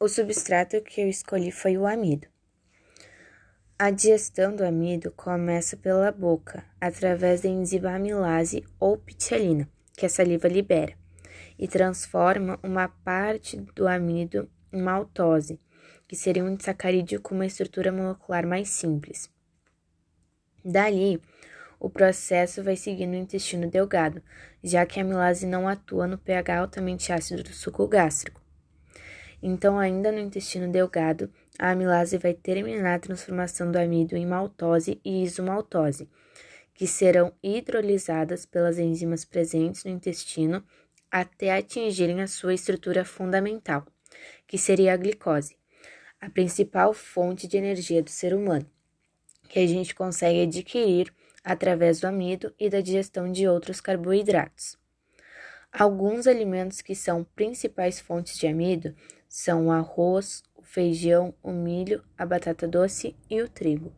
O substrato que eu escolhi foi o amido. A digestão do amido começa pela boca, através da enzima amilase ou pitialina, que a saliva libera, e transforma uma parte do amido em maltose, que seria um disacarídeo com uma estrutura molecular mais simples. Dali, o processo vai seguir no intestino delgado, já que a amilase não atua no pH altamente ácido do suco gástrico. Então, ainda no intestino delgado, a amilase vai terminar a transformação do amido em maltose e isomaltose, que serão hidrolisadas pelas enzimas presentes no intestino até atingirem a sua estrutura fundamental, que seria a glicose, a principal fonte de energia do ser humano, que a gente consegue adquirir através do amido e da digestão de outros carboidratos. Alguns alimentos que são principais fontes de amido são o arroz, o feijão, o milho, a batata doce e o trigo.